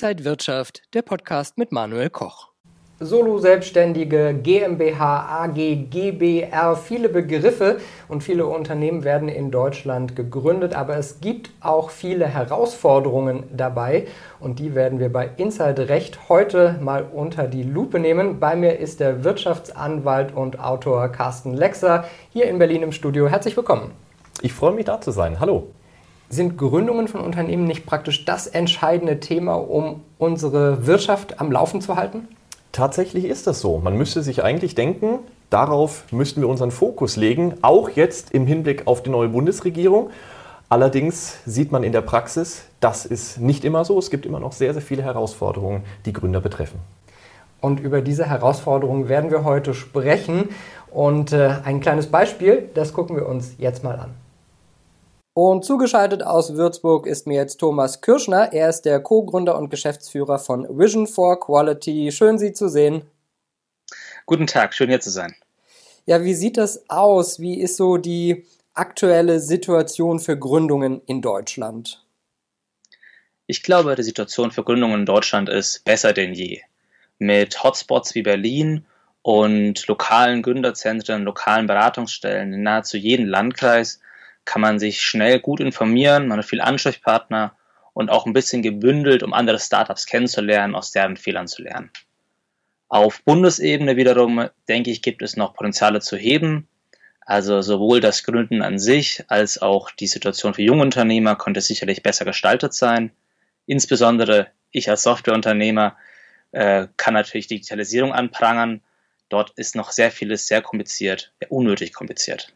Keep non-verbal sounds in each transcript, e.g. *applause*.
Inside Wirtschaft, der Podcast mit Manuel Koch. Solo-Selbstständige, GmbH, AG, GBR, viele Begriffe und viele Unternehmen werden in Deutschland gegründet, aber es gibt auch viele Herausforderungen dabei und die werden wir bei Inside Recht heute mal unter die Lupe nehmen. Bei mir ist der Wirtschaftsanwalt und Autor Carsten Lexer hier in Berlin im Studio. Herzlich willkommen. Ich freue mich da zu sein. Hallo. Sind Gründungen von Unternehmen nicht praktisch das entscheidende Thema, um unsere Wirtschaft am Laufen zu halten? Tatsächlich ist das so. Man müsste sich eigentlich denken, darauf müssten wir unseren Fokus legen, auch jetzt im Hinblick auf die neue Bundesregierung. Allerdings sieht man in der Praxis, das ist nicht immer so. Es gibt immer noch sehr, sehr viele Herausforderungen, die Gründer betreffen. Und über diese Herausforderungen werden wir heute sprechen. Und äh, ein kleines Beispiel, das gucken wir uns jetzt mal an. Und zugeschaltet aus Würzburg ist mir jetzt Thomas Kirschner. Er ist der Co-Gründer und Geschäftsführer von Vision for Quality. Schön, Sie zu sehen. Guten Tag, schön hier zu sein. Ja, wie sieht das aus? Wie ist so die aktuelle Situation für Gründungen in Deutschland? Ich glaube, die Situation für Gründungen in Deutschland ist besser denn je. Mit Hotspots wie Berlin und lokalen Gründerzentren, lokalen Beratungsstellen in nahezu jedem Landkreis kann man sich schnell gut informieren, man hat viele Ansprechpartner und auch ein bisschen gebündelt, um andere Startups kennenzulernen, aus deren Fehlern zu lernen. Auf Bundesebene wiederum, denke ich, gibt es noch Potenziale zu heben. Also sowohl das Gründen an sich als auch die Situation für junge Unternehmer könnte sicherlich besser gestaltet sein. Insbesondere ich als Softwareunternehmer äh, kann natürlich Digitalisierung anprangern. Dort ist noch sehr vieles sehr kompliziert, unnötig kompliziert.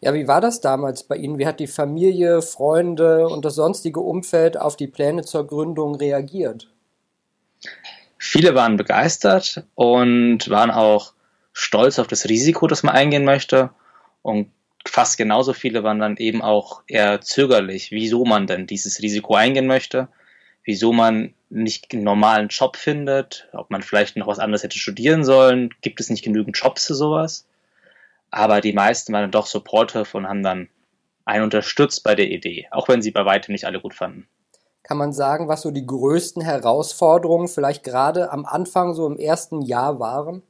Ja, wie war das damals bei Ihnen? Wie hat die Familie, Freunde und das sonstige Umfeld auf die Pläne zur Gründung reagiert? Viele waren begeistert und waren auch stolz auf das Risiko, das man eingehen möchte. Und fast genauso viele waren dann eben auch eher zögerlich, wieso man denn dieses Risiko eingehen möchte, wieso man nicht einen normalen Job findet, ob man vielleicht noch was anderes hätte studieren sollen, gibt es nicht genügend Jobs für sowas. Aber die meisten waren doch supportive und haben dann einen unterstützt bei der Idee, auch wenn sie bei weitem nicht alle gut fanden. Kann man sagen, was so die größten Herausforderungen vielleicht gerade am Anfang, so im ersten Jahr waren?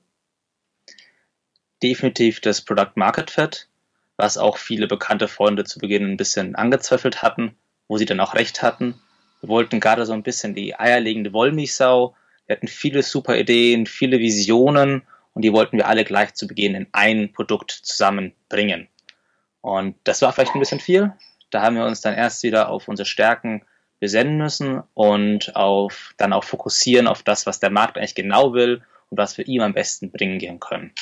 Definitiv das Product Market Fit, was auch viele bekannte Freunde zu Beginn ein bisschen angezweifelt hatten, wo sie dann auch recht hatten. Wir wollten gerade so ein bisschen die eierlegende Wollmilchsau. Wir hatten viele super Ideen, viele Visionen und die wollten wir alle gleich zu Beginn in ein Produkt zusammenbringen. Und das war vielleicht ein bisschen viel. Da haben wir uns dann erst wieder auf unsere Stärken besinnen müssen und auf, dann auch fokussieren auf das, was der Markt eigentlich genau will und was wir ihm am besten bringen können.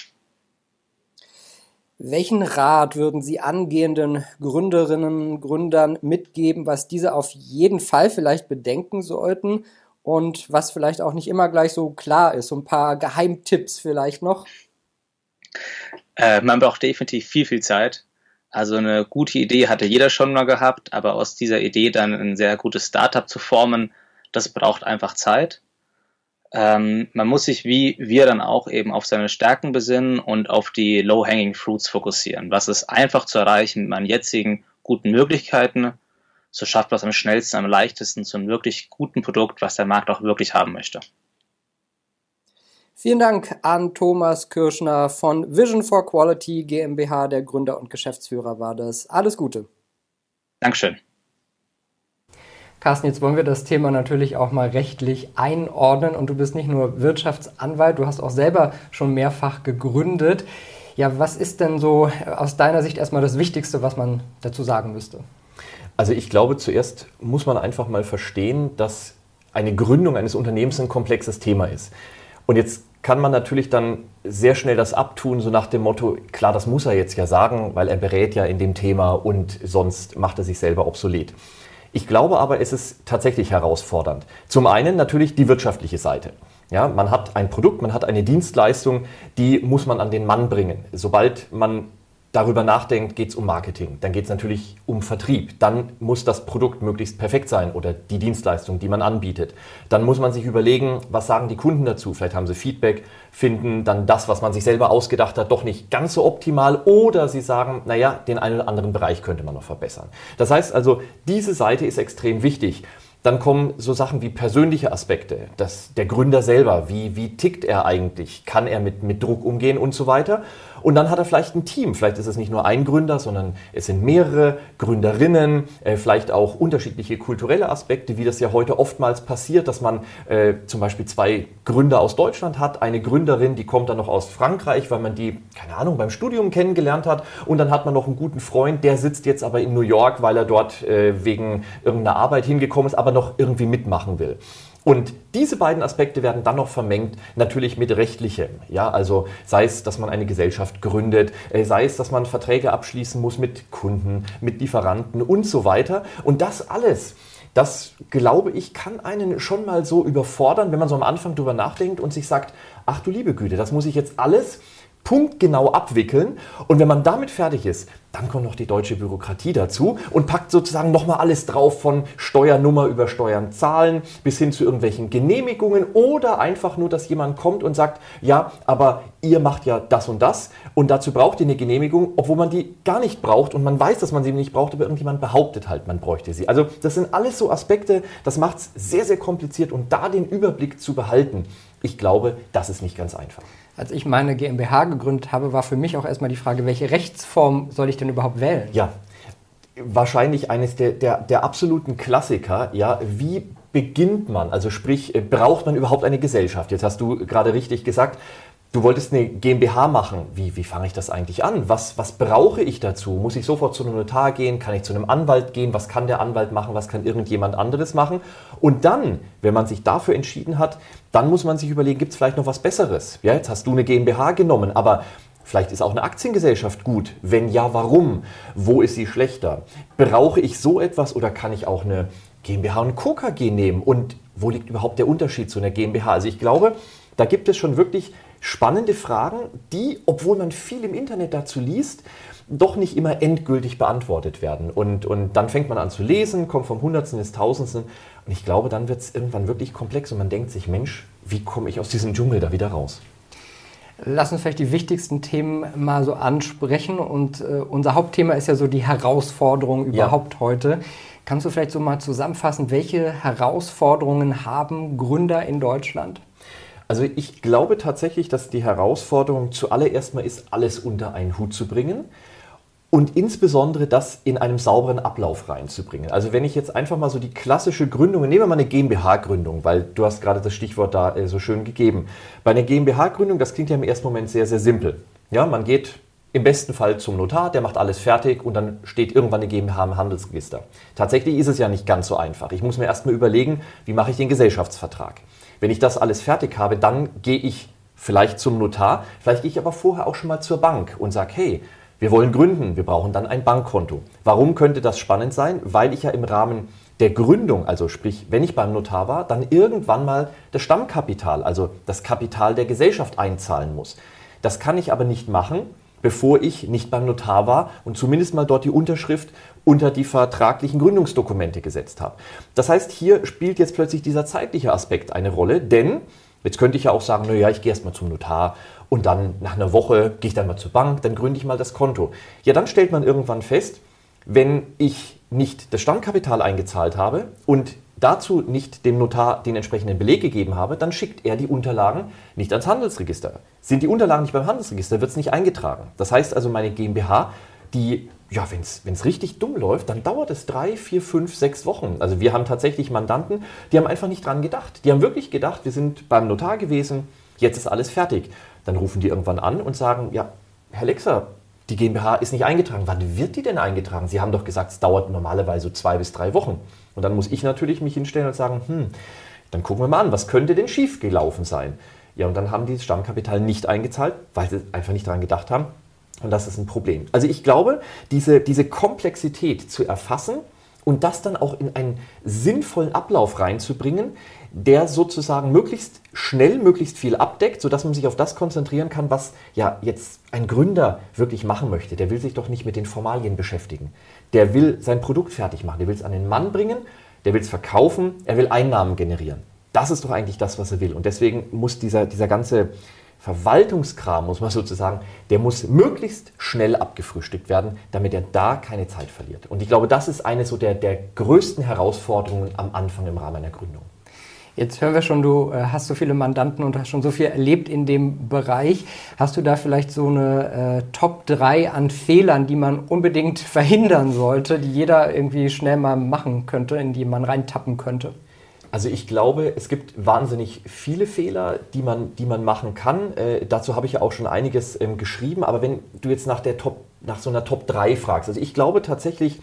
Welchen Rat würden Sie angehenden Gründerinnen und Gründern mitgeben, was diese auf jeden Fall vielleicht bedenken sollten und was vielleicht auch nicht immer gleich so klar ist. So ein paar Geheimtipps vielleicht noch. Äh, man braucht definitiv viel, viel Zeit. Also eine gute Idee hatte jeder schon mal gehabt, aber aus dieser Idee dann ein sehr gutes Startup zu formen, das braucht einfach Zeit. Ähm, man muss sich wie wir dann auch eben auf seine Stärken besinnen und auf die Low-Hanging Fruits fokussieren. Was ist einfach zu erreichen mit meinen jetzigen guten Möglichkeiten so schafft man es am schnellsten, am leichtesten zu einem wirklich guten Produkt, was der Markt auch wirklich haben möchte. Vielen Dank an Thomas Kirschner von Vision for Quality GmbH, der Gründer und Geschäftsführer war das. Alles Gute. Dankeschön. Carsten, jetzt wollen wir das Thema natürlich auch mal rechtlich einordnen und du bist nicht nur Wirtschaftsanwalt, du hast auch selber schon mehrfach gegründet. Ja, was ist denn so aus deiner Sicht erstmal das Wichtigste, was man dazu sagen müsste? Also ich glaube, zuerst muss man einfach mal verstehen, dass eine Gründung eines Unternehmens ein komplexes Thema ist. Und jetzt kann man natürlich dann sehr schnell das abtun, so nach dem Motto, klar, das muss er jetzt ja sagen, weil er berät ja in dem Thema und sonst macht er sich selber obsolet. Ich glaube aber, es ist tatsächlich herausfordernd. Zum einen natürlich die wirtschaftliche Seite. Ja, man hat ein Produkt, man hat eine Dienstleistung, die muss man an den Mann bringen. Sobald man darüber nachdenkt, geht es um Marketing. Dann geht es natürlich um Vertrieb. Dann muss das Produkt möglichst perfekt sein oder die Dienstleistung, die man anbietet. Dann muss man sich überlegen, was sagen die Kunden dazu? Vielleicht haben sie Feedback, finden dann das, was man sich selber ausgedacht hat, doch nicht ganz so optimal oder sie sagen, naja, den einen oder anderen Bereich könnte man noch verbessern. Das heißt also, diese Seite ist extrem wichtig. Dann kommen so Sachen wie persönliche Aspekte, das, der Gründer selber, wie, wie tickt er eigentlich, kann er mit, mit Druck umgehen und so weiter. Und dann hat er vielleicht ein Team. Vielleicht ist es nicht nur ein Gründer, sondern es sind mehrere Gründerinnen, äh, vielleicht auch unterschiedliche kulturelle Aspekte, wie das ja heute oftmals passiert, dass man äh, zum Beispiel zwei Gründer aus Deutschland hat, eine Gründerin, die kommt dann noch aus Frankreich, weil man die, keine Ahnung, beim Studium kennengelernt hat. Und dann hat man noch einen guten Freund, der sitzt jetzt aber in New York, weil er dort äh, wegen irgendeiner Arbeit hingekommen ist, aber noch irgendwie mitmachen will. Und diese beiden Aspekte werden dann noch vermengt, natürlich mit rechtlichem. Ja, also sei es, dass man eine Gesellschaft gründet, äh, sei es, dass man Verträge abschließen muss mit Kunden, mit Lieferanten und so weiter. Und das alles, das glaube ich, kann einen schon mal so überfordern, wenn man so am Anfang drüber nachdenkt und sich sagt, ach du liebe Güte, das muss ich jetzt alles punktgenau abwickeln. Und wenn man damit fertig ist, dann kommt noch die deutsche Bürokratie dazu und packt sozusagen nochmal alles drauf von Steuernummer über Steuern zahlen bis hin zu irgendwelchen Genehmigungen oder einfach nur, dass jemand kommt und sagt, ja, aber ihr macht ja das und das und dazu braucht ihr eine Genehmigung, obwohl man die gar nicht braucht und man weiß, dass man sie nicht braucht, aber irgendjemand behauptet halt, man bräuchte sie. Also das sind alles so Aspekte, das macht es sehr, sehr kompliziert und da den Überblick zu behalten, ich glaube, das ist nicht ganz einfach. Als ich meine GmbH gegründet habe, war für mich auch erstmal die Frage, welche Rechtsform soll ich denn überhaupt wählen? Ja, wahrscheinlich eines der, der, der absoluten Klassiker. Ja, wie beginnt man? Also sprich, braucht man überhaupt eine Gesellschaft? Jetzt hast du gerade richtig gesagt, Du wolltest eine GmbH machen. Wie, wie fange ich das eigentlich an? Was, was brauche ich dazu? Muss ich sofort zu einem Notar gehen? Kann ich zu einem Anwalt gehen? Was kann der Anwalt machen? Was kann irgendjemand anderes machen? Und dann, wenn man sich dafür entschieden hat, dann muss man sich überlegen, gibt es vielleicht noch was Besseres? Ja, jetzt hast du eine GmbH genommen, aber Vielleicht ist auch eine Aktiengesellschaft gut. Wenn ja, warum? Wo ist sie schlechter? Brauche ich so etwas oder kann ich auch eine GmbH und Co. KG nehmen? Und wo liegt überhaupt der Unterschied zu einer GmbH? Also ich glaube, da gibt es schon wirklich spannende Fragen, die, obwohl man viel im Internet dazu liest, doch nicht immer endgültig beantwortet werden. Und, und dann fängt man an zu lesen, kommt vom Hundertsten ins Tausendsten. Und ich glaube, dann wird es irgendwann wirklich komplex und man denkt sich, Mensch, wie komme ich aus diesem Dschungel da wieder raus? Lass uns vielleicht die wichtigsten Themen mal so ansprechen. Und äh, unser Hauptthema ist ja so die Herausforderung überhaupt ja. heute. Kannst du vielleicht so mal zusammenfassen, welche Herausforderungen haben Gründer in Deutschland? Also ich glaube tatsächlich, dass die Herausforderung zuallererst mal ist, alles unter einen Hut zu bringen und insbesondere das in einem sauberen Ablauf reinzubringen. Also wenn ich jetzt einfach mal so die klassische Gründung, nehmen wir mal eine GmbH-Gründung, weil du hast gerade das Stichwort da äh, so schön gegeben. Bei einer GmbH-Gründung, das klingt ja im ersten Moment sehr, sehr simpel. Ja, man geht im besten Fall zum Notar, der macht alles fertig und dann steht irgendwann eine GmbH im Handelsregister. Tatsächlich ist es ja nicht ganz so einfach. Ich muss mir erstmal überlegen, wie mache ich den Gesellschaftsvertrag. Wenn ich das alles fertig habe, dann gehe ich vielleicht zum Notar, vielleicht gehe ich aber vorher auch schon mal zur Bank und sage, hey, wir wollen gründen, wir brauchen dann ein Bankkonto. Warum könnte das spannend sein? Weil ich ja im Rahmen der Gründung, also sprich, wenn ich beim Notar war, dann irgendwann mal das Stammkapital, also das Kapital der Gesellschaft einzahlen muss. Das kann ich aber nicht machen, bevor ich nicht beim Notar war und zumindest mal dort die Unterschrift unter die vertraglichen Gründungsdokumente gesetzt habe. Das heißt, hier spielt jetzt plötzlich dieser zeitliche Aspekt eine Rolle, denn jetzt könnte ich ja auch sagen, naja, ich gehe erstmal zum Notar und dann nach einer Woche gehe ich dann mal zur Bank, dann gründe ich mal das Konto. Ja, dann stellt man irgendwann fest, wenn ich nicht das Stammkapital eingezahlt habe und dazu nicht dem Notar den entsprechenden Beleg gegeben habe, dann schickt er die Unterlagen nicht ans Handelsregister. Sind die Unterlagen nicht beim Handelsregister, wird es nicht eingetragen. Das heißt also, meine GmbH, die, ja, wenn es richtig dumm läuft, dann dauert es drei, vier, fünf, sechs Wochen. Also wir haben tatsächlich Mandanten, die haben einfach nicht dran gedacht. Die haben wirklich gedacht, wir sind beim Notar gewesen, jetzt ist alles fertig. Dann rufen die irgendwann an und sagen, ja, Herr Lexer, die GmbH ist nicht eingetragen. Wann wird die denn eingetragen? Sie haben doch gesagt, es dauert normalerweise so zwei bis drei Wochen. Und dann muss ich natürlich mich hinstellen und sagen, hm, dann gucken wir mal an, was könnte denn schief gelaufen sein? Ja, und dann haben die das Stammkapital nicht eingezahlt, weil sie einfach nicht daran gedacht haben. Und das ist ein Problem. Also ich glaube, diese, diese Komplexität zu erfassen und das dann auch in einen sinnvollen Ablauf reinzubringen, der sozusagen möglichst schnell, möglichst viel abdeckt, sodass man sich auf das konzentrieren kann, was ja jetzt ein Gründer wirklich machen möchte. Der will sich doch nicht mit den Formalien beschäftigen. Der will sein Produkt fertig machen, der will es an den Mann bringen, der will es verkaufen, er will Einnahmen generieren. Das ist doch eigentlich das, was er will. Und deswegen muss dieser, dieser ganze Verwaltungskram, muss man *laughs* sozusagen, der muss möglichst schnell abgefrühstückt werden, damit er da keine Zeit verliert. Und ich glaube, das ist eine so der, der größten Herausforderungen am Anfang im Rahmen einer Gründung. Jetzt hören wir schon, du äh, hast so viele Mandanten und hast schon so viel erlebt in dem Bereich. Hast du da vielleicht so eine äh, Top 3 an Fehlern, die man unbedingt *laughs* verhindern sollte, die jeder irgendwie schnell mal machen könnte, in die man reintappen könnte? Also ich glaube, es gibt wahnsinnig viele Fehler, die man, die man machen kann. Äh, dazu habe ich ja auch schon einiges ähm, geschrieben. Aber wenn du jetzt nach, der Top, nach so einer Top 3 fragst, also ich glaube tatsächlich,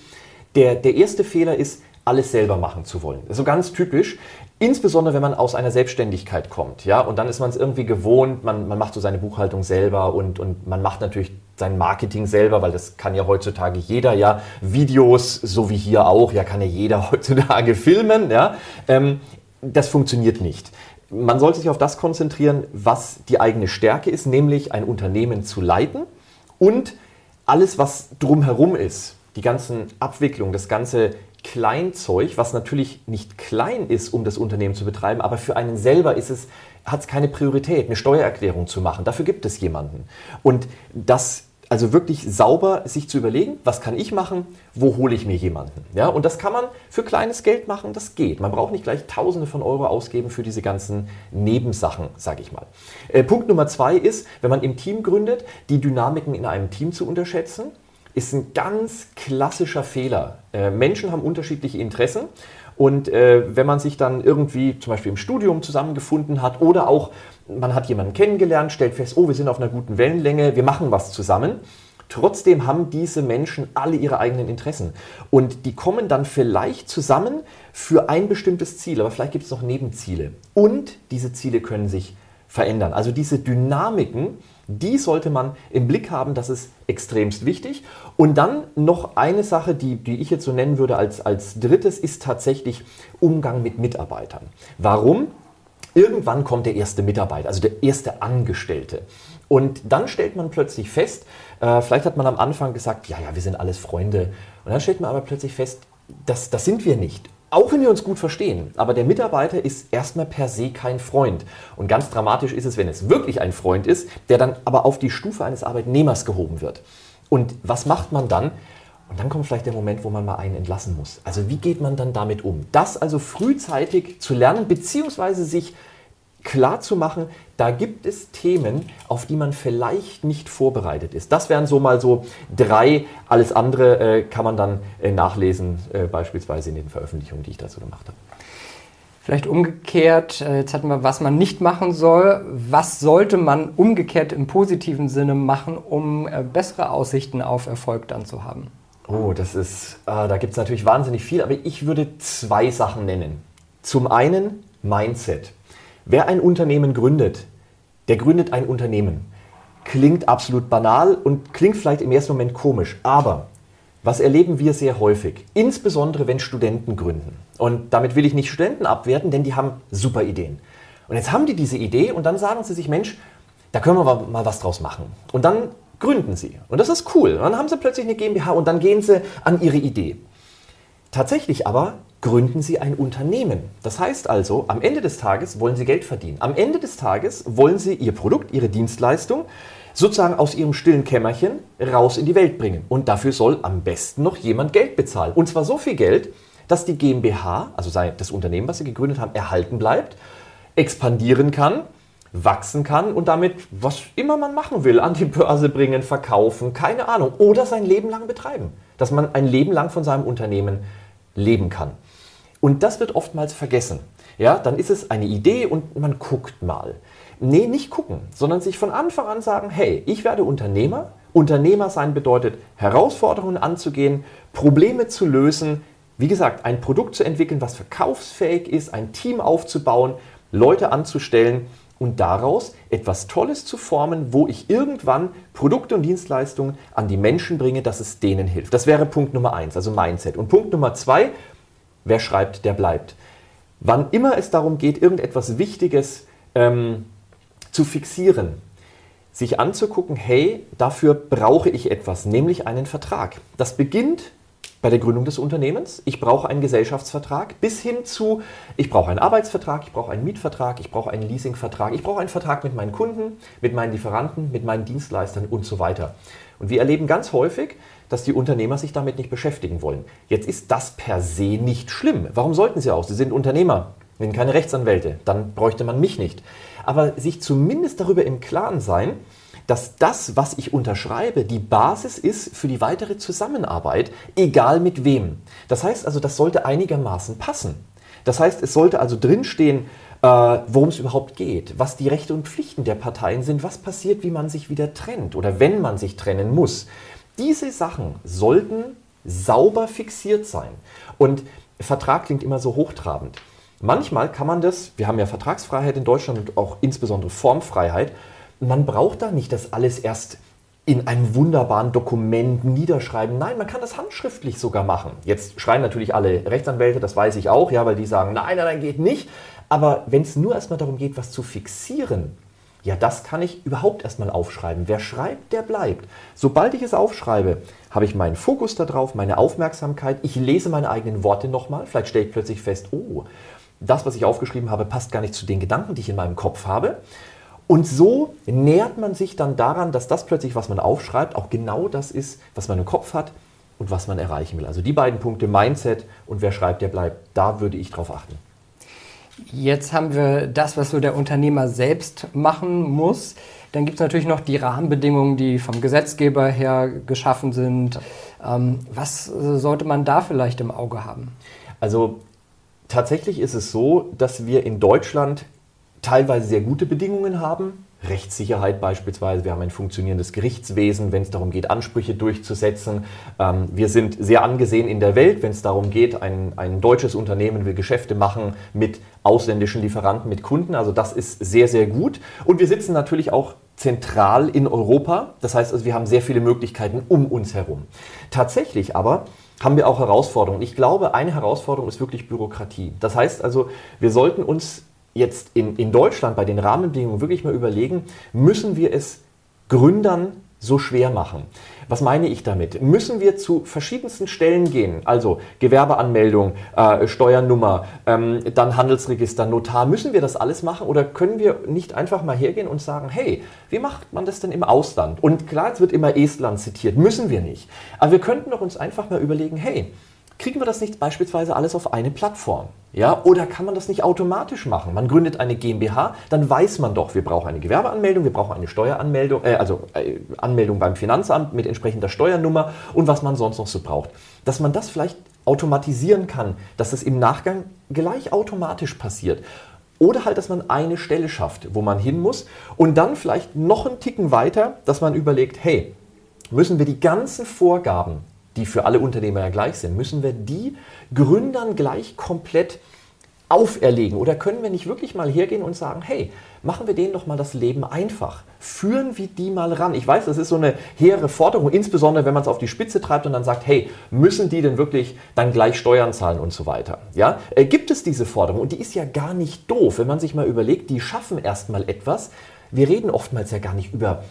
der, der erste Fehler ist, alles selber machen zu wollen. So ganz typisch. Insbesondere wenn man aus einer Selbstständigkeit kommt, ja, und dann ist man es irgendwie gewohnt, man, man macht so seine Buchhaltung selber und, und man macht natürlich sein Marketing selber, weil das kann ja heutzutage jeder, ja, Videos, so wie hier auch, ja, kann ja jeder *laughs* heutzutage filmen, ja, ähm, das funktioniert nicht. Man sollte sich auf das konzentrieren, was die eigene Stärke ist, nämlich ein Unternehmen zu leiten und alles, was drumherum ist, die ganzen Abwicklungen, das ganze Kleinzeug, was natürlich nicht klein ist, um das Unternehmen zu betreiben, aber für einen selber ist es, hat es keine Priorität, eine Steuererklärung zu machen. Dafür gibt es jemanden. Und das also wirklich sauber sich zu überlegen, was kann ich machen, wo hole ich mir jemanden. Ja, und das kann man für kleines Geld machen, das geht. Man braucht nicht gleich Tausende von Euro ausgeben für diese ganzen Nebensachen, sage ich mal. Äh, Punkt Nummer zwei ist, wenn man im Team gründet, die Dynamiken in einem Team zu unterschätzen ist ein ganz klassischer Fehler. Äh, Menschen haben unterschiedliche Interessen und äh, wenn man sich dann irgendwie zum Beispiel im Studium zusammengefunden hat oder auch man hat jemanden kennengelernt, stellt fest, oh, wir sind auf einer guten Wellenlänge, wir machen was zusammen. Trotzdem haben diese Menschen alle ihre eigenen Interessen. Und die kommen dann vielleicht zusammen für ein bestimmtes Ziel, aber vielleicht gibt es noch Nebenziele. Und diese Ziele können sich verändern. Also diese Dynamiken, die sollte man im Blick haben, das ist extremst wichtig. Und dann noch eine Sache, die, die ich jetzt so nennen würde als, als drittes, ist tatsächlich Umgang mit Mitarbeitern. Warum? Irgendwann kommt der erste Mitarbeiter, also der erste Angestellte. Und dann stellt man plötzlich fest, äh, vielleicht hat man am Anfang gesagt, ja, ja, wir sind alles Freunde. Und dann stellt man aber plötzlich fest, das, das sind wir nicht. Auch wenn wir uns gut verstehen, aber der Mitarbeiter ist erstmal per se kein Freund. Und ganz dramatisch ist es, wenn es wirklich ein Freund ist, der dann aber auf die Stufe eines Arbeitnehmers gehoben wird. Und was macht man dann? Und dann kommt vielleicht der Moment, wo man mal einen entlassen muss. Also wie geht man dann damit um? Das also frühzeitig zu lernen, beziehungsweise sich klar zu machen, da gibt es Themen, auf die man vielleicht nicht vorbereitet ist. Das wären so mal so drei. Alles andere äh, kann man dann äh, nachlesen, äh, beispielsweise in den Veröffentlichungen, die ich dazu gemacht habe. Vielleicht umgekehrt, äh, jetzt hatten wir, was man nicht machen soll. Was sollte man umgekehrt im positiven Sinne machen, um äh, bessere Aussichten auf Erfolg dann zu haben? Oh, das ist, äh, da gibt es natürlich wahnsinnig viel, aber ich würde zwei Sachen nennen. Zum einen Mindset. Wer ein Unternehmen gründet, der gründet ein Unternehmen. Klingt absolut banal und klingt vielleicht im ersten Moment komisch, aber was erleben wir sehr häufig, insbesondere wenn Studenten gründen. Und damit will ich nicht Studenten abwerten, denn die haben super Ideen. Und jetzt haben die diese Idee und dann sagen sie sich, Mensch, da können wir mal was draus machen. Und dann gründen sie. Und das ist cool. Und dann haben sie plötzlich eine GmbH und dann gehen sie an ihre Idee. Tatsächlich aber gründen Sie ein Unternehmen. Das heißt also, am Ende des Tages wollen Sie Geld verdienen. Am Ende des Tages wollen Sie Ihr Produkt, Ihre Dienstleistung sozusagen aus Ihrem stillen Kämmerchen raus in die Welt bringen. Und dafür soll am besten noch jemand Geld bezahlen. Und zwar so viel Geld, dass die GmbH, also das Unternehmen, was Sie gegründet haben, erhalten bleibt, expandieren kann, wachsen kann und damit, was immer man machen will, an die Börse bringen, verkaufen, keine Ahnung, oder sein Leben lang betreiben. Dass man ein Leben lang von seinem Unternehmen leben kann. Und das wird oftmals vergessen. Ja, dann ist es eine Idee und man guckt mal. Nee, nicht gucken, sondern sich von Anfang an sagen, hey, ich werde Unternehmer. Unternehmer sein bedeutet, Herausforderungen anzugehen, Probleme zu lösen, wie gesagt, ein Produkt zu entwickeln, was verkaufsfähig ist, ein Team aufzubauen, Leute anzustellen und daraus etwas Tolles zu formen, wo ich irgendwann Produkte und Dienstleistungen an die Menschen bringe, dass es denen hilft. Das wäre Punkt Nummer eins, also Mindset. Und Punkt Nummer zwei, wer schreibt, der bleibt. Wann immer es darum geht, irgendetwas Wichtiges ähm, zu fixieren, sich anzugucken, hey, dafür brauche ich etwas, nämlich einen Vertrag. Das beginnt bei der Gründung des Unternehmens. Ich brauche einen Gesellschaftsvertrag bis hin zu, ich brauche einen Arbeitsvertrag, ich brauche einen Mietvertrag, ich brauche einen Leasingvertrag, ich brauche einen Vertrag mit meinen Kunden, mit meinen Lieferanten, mit meinen Dienstleistern und so weiter. Und wir erleben ganz häufig, dass die Unternehmer sich damit nicht beschäftigen wollen. Jetzt ist das per se nicht schlimm. Warum sollten sie auch? Sie sind Unternehmer, sind keine Rechtsanwälte. Dann bräuchte man mich nicht. Aber sich zumindest darüber im Klaren sein, dass das, was ich unterschreibe, die Basis ist für die weitere Zusammenarbeit, egal mit wem. Das heißt also, das sollte einigermaßen passen. Das heißt, es sollte also drinstehen, äh, worum es überhaupt geht, was die Rechte und Pflichten der Parteien sind, was passiert, wie man sich wieder trennt oder wenn man sich trennen muss. Diese Sachen sollten sauber fixiert sein. Und Vertrag klingt immer so hochtrabend. Manchmal kann man das, wir haben ja Vertragsfreiheit in Deutschland und auch insbesondere Formfreiheit, man braucht da nicht das alles erst in einem wunderbaren Dokument niederschreiben. Nein, man kann das handschriftlich sogar machen. Jetzt schreien natürlich alle Rechtsanwälte, das weiß ich auch, ja, weil die sagen, nein, nein, nein, geht nicht. Aber wenn es nur erstmal darum geht, was zu fixieren, ja, das kann ich überhaupt erstmal aufschreiben. Wer schreibt, der bleibt. Sobald ich es aufschreibe, habe ich meinen Fokus darauf, meine Aufmerksamkeit. Ich lese meine eigenen Worte nochmal. Vielleicht stelle ich plötzlich fest, oh, das, was ich aufgeschrieben habe, passt gar nicht zu den Gedanken, die ich in meinem Kopf habe. Und so nähert man sich dann daran, dass das plötzlich, was man aufschreibt, auch genau das ist, was man im Kopf hat und was man erreichen will. Also die beiden Punkte, Mindset und wer schreibt, der bleibt, da würde ich drauf achten. Jetzt haben wir das, was so der Unternehmer selbst machen muss. Dann gibt es natürlich noch die Rahmenbedingungen, die vom Gesetzgeber her geschaffen sind. Ähm, was sollte man da vielleicht im Auge haben? Also tatsächlich ist es so, dass wir in Deutschland teilweise sehr gute Bedingungen haben. Rechtssicherheit beispielsweise, wir haben ein funktionierendes Gerichtswesen, wenn es darum geht, Ansprüche durchzusetzen. Ähm, wir sind sehr angesehen in der Welt, wenn es darum geht, ein, ein deutsches Unternehmen will Geschäfte machen mit ausländischen Lieferanten, mit Kunden. Also das ist sehr, sehr gut. Und wir sitzen natürlich auch zentral in Europa. Das heißt also, wir haben sehr viele Möglichkeiten um uns herum. Tatsächlich aber haben wir auch Herausforderungen. Ich glaube, eine Herausforderung ist wirklich Bürokratie. Das heißt also, wir sollten uns jetzt in, in Deutschland bei den Rahmenbedingungen wirklich mal überlegen, müssen wir es Gründern so schwer machen. Was meine ich damit? Müssen wir zu verschiedensten Stellen gehen, also Gewerbeanmeldung, äh, Steuernummer, ähm, dann Handelsregister, Notar, müssen wir das alles machen oder können wir nicht einfach mal hergehen und sagen, hey, wie macht man das denn im Ausland? Und klar, es wird immer Estland zitiert, müssen wir nicht. Aber wir könnten doch uns einfach mal überlegen, hey, kriegen wir das nicht beispielsweise alles auf eine Plattform? Ja, oder kann man das nicht automatisch machen? Man gründet eine GmbH, dann weiß man doch, wir brauchen eine Gewerbeanmeldung, wir brauchen eine Steueranmeldung, äh, also äh, Anmeldung beim Finanzamt mit entsprechender Steuernummer und was man sonst noch so braucht. Dass man das vielleicht automatisieren kann, dass es im Nachgang gleich automatisch passiert. Oder halt, dass man eine Stelle schafft, wo man hin muss und dann vielleicht noch einen Ticken weiter, dass man überlegt, hey, müssen wir die ganzen Vorgaben die für alle Unternehmer ja gleich sind, müssen wir die Gründern gleich komplett auferlegen? Oder können wir nicht wirklich mal hergehen und sagen, hey, machen wir denen doch mal das Leben einfach. Führen wir die mal ran. Ich weiß, das ist so eine hehre Forderung, insbesondere wenn man es auf die Spitze treibt und dann sagt, hey, müssen die denn wirklich dann gleich Steuern zahlen und so weiter? Ja? Äh, gibt es diese Forderung? Und die ist ja gar nicht doof, wenn man sich mal überlegt, die schaffen erstmal etwas. Wir reden oftmals ja gar nicht über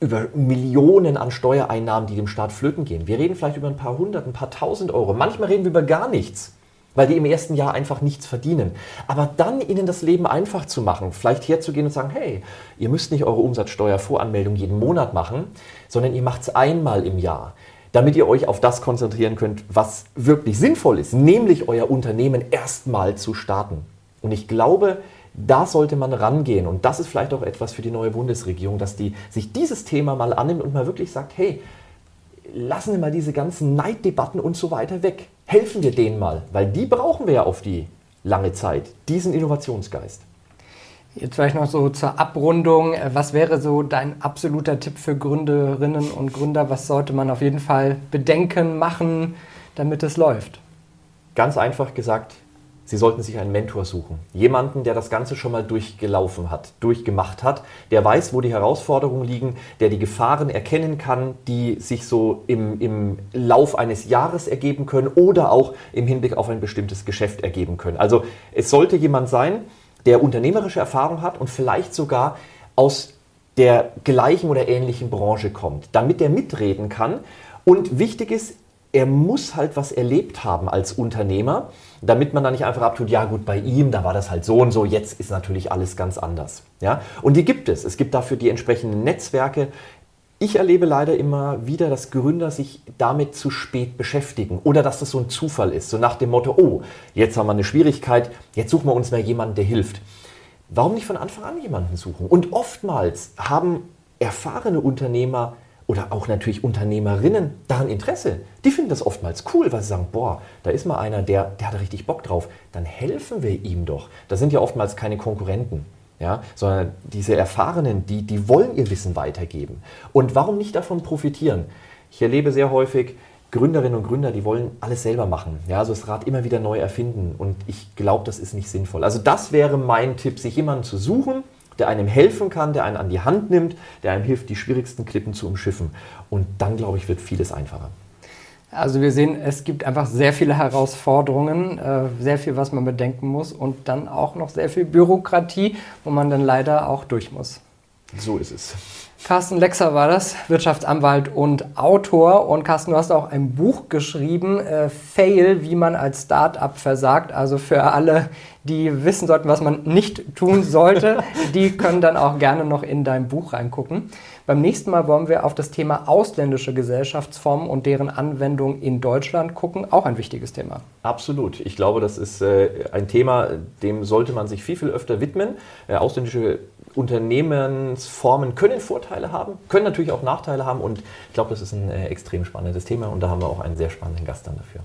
über Millionen an Steuereinnahmen, die dem Staat flöten gehen. Wir reden vielleicht über ein paar hundert, ein paar tausend Euro. Manchmal reden wir über gar nichts, weil die im ersten Jahr einfach nichts verdienen. Aber dann ihnen das Leben einfach zu machen, vielleicht herzugehen und sagen, hey, ihr müsst nicht eure Umsatzsteuervoranmeldung jeden Monat machen, sondern ihr macht es einmal im Jahr damit ihr euch auf das konzentrieren könnt, was wirklich sinnvoll ist, nämlich euer Unternehmen erstmal zu starten. Und ich glaube, da sollte man rangehen. Und das ist vielleicht auch etwas für die neue Bundesregierung, dass die sich dieses Thema mal annimmt und mal wirklich sagt, hey, lassen wir mal diese ganzen Neiddebatten und so weiter weg. Helfen wir denen mal, weil die brauchen wir ja auf die lange Zeit, diesen Innovationsgeist. Jetzt vielleicht noch so zur Abrundung. Was wäre so dein absoluter Tipp für Gründerinnen und Gründer? Was sollte man auf jeden Fall bedenken, machen, damit es läuft? Ganz einfach gesagt, Sie sollten sich einen Mentor suchen. Jemanden, der das Ganze schon mal durchgelaufen hat, durchgemacht hat, der weiß, wo die Herausforderungen liegen, der die Gefahren erkennen kann, die sich so im, im Lauf eines Jahres ergeben können oder auch im Hinblick auf ein bestimmtes Geschäft ergeben können. Also es sollte jemand sein, der unternehmerische Erfahrung hat und vielleicht sogar aus der gleichen oder ähnlichen Branche kommt, damit er mitreden kann. Und wichtig ist, er muss halt was erlebt haben als Unternehmer, damit man da nicht einfach abtut, ja gut, bei ihm, da war das halt so und so, jetzt ist natürlich alles ganz anders. Ja? Und die gibt es. Es gibt dafür die entsprechenden Netzwerke. Ich erlebe leider immer wieder, dass Gründer sich damit zu spät beschäftigen oder dass das so ein Zufall ist, so nach dem Motto, oh, jetzt haben wir eine Schwierigkeit, jetzt suchen wir uns mal jemanden, der hilft. Warum nicht von Anfang an jemanden suchen? Und oftmals haben erfahrene Unternehmer oder auch natürlich Unternehmerinnen daran Interesse. Die finden das oftmals cool, weil sie sagen, boah, da ist mal einer, der, der hat richtig Bock drauf. Dann helfen wir ihm doch. Das sind ja oftmals keine Konkurrenten. Ja, sondern diese Erfahrenen, die, die wollen ihr Wissen weitergeben. Und warum nicht davon profitieren? Ich erlebe sehr häufig Gründerinnen und Gründer, die wollen alles selber machen. Ja, also das Rad immer wieder neu erfinden. Und ich glaube, das ist nicht sinnvoll. Also das wäre mein Tipp, sich jemanden zu suchen, der einem helfen kann, der einen an die Hand nimmt, der einem hilft, die schwierigsten Klippen zu umschiffen. Und dann, glaube ich, wird vieles einfacher. Also wir sehen, es gibt einfach sehr viele Herausforderungen, äh, sehr viel, was man bedenken muss und dann auch noch sehr viel Bürokratie, wo man dann leider auch durch muss. So ist es. Carsten Lexer war das, Wirtschaftsanwalt und Autor. Und Carsten, du hast auch ein Buch geschrieben, äh, Fail, wie man als Start-up versagt. Also für alle, die wissen sollten, was man nicht tun sollte, *laughs* die können dann auch gerne noch in dein Buch reingucken. Beim nächsten Mal wollen wir auf das Thema ausländische Gesellschaftsformen und deren Anwendung in Deutschland gucken. Auch ein wichtiges Thema. Absolut. Ich glaube, das ist äh, ein Thema, dem sollte man sich viel, viel öfter widmen. Äh, ausländische Unternehmensformen können Vorteile haben, können natürlich auch Nachteile haben und ich glaube, das ist ein äh, extrem spannendes Thema und da haben wir auch einen sehr spannenden Gast dann dafür.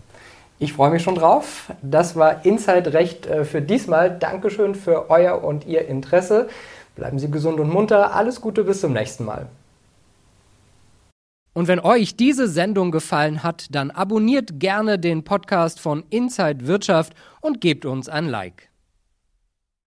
Ich freue mich schon drauf. Das war Inside Recht äh, für diesmal. Dankeschön für euer und ihr Interesse. Bleiben Sie gesund und munter. Alles Gute bis zum nächsten Mal. Und wenn euch diese Sendung gefallen hat, dann abonniert gerne den Podcast von Inside Wirtschaft und gebt uns ein Like.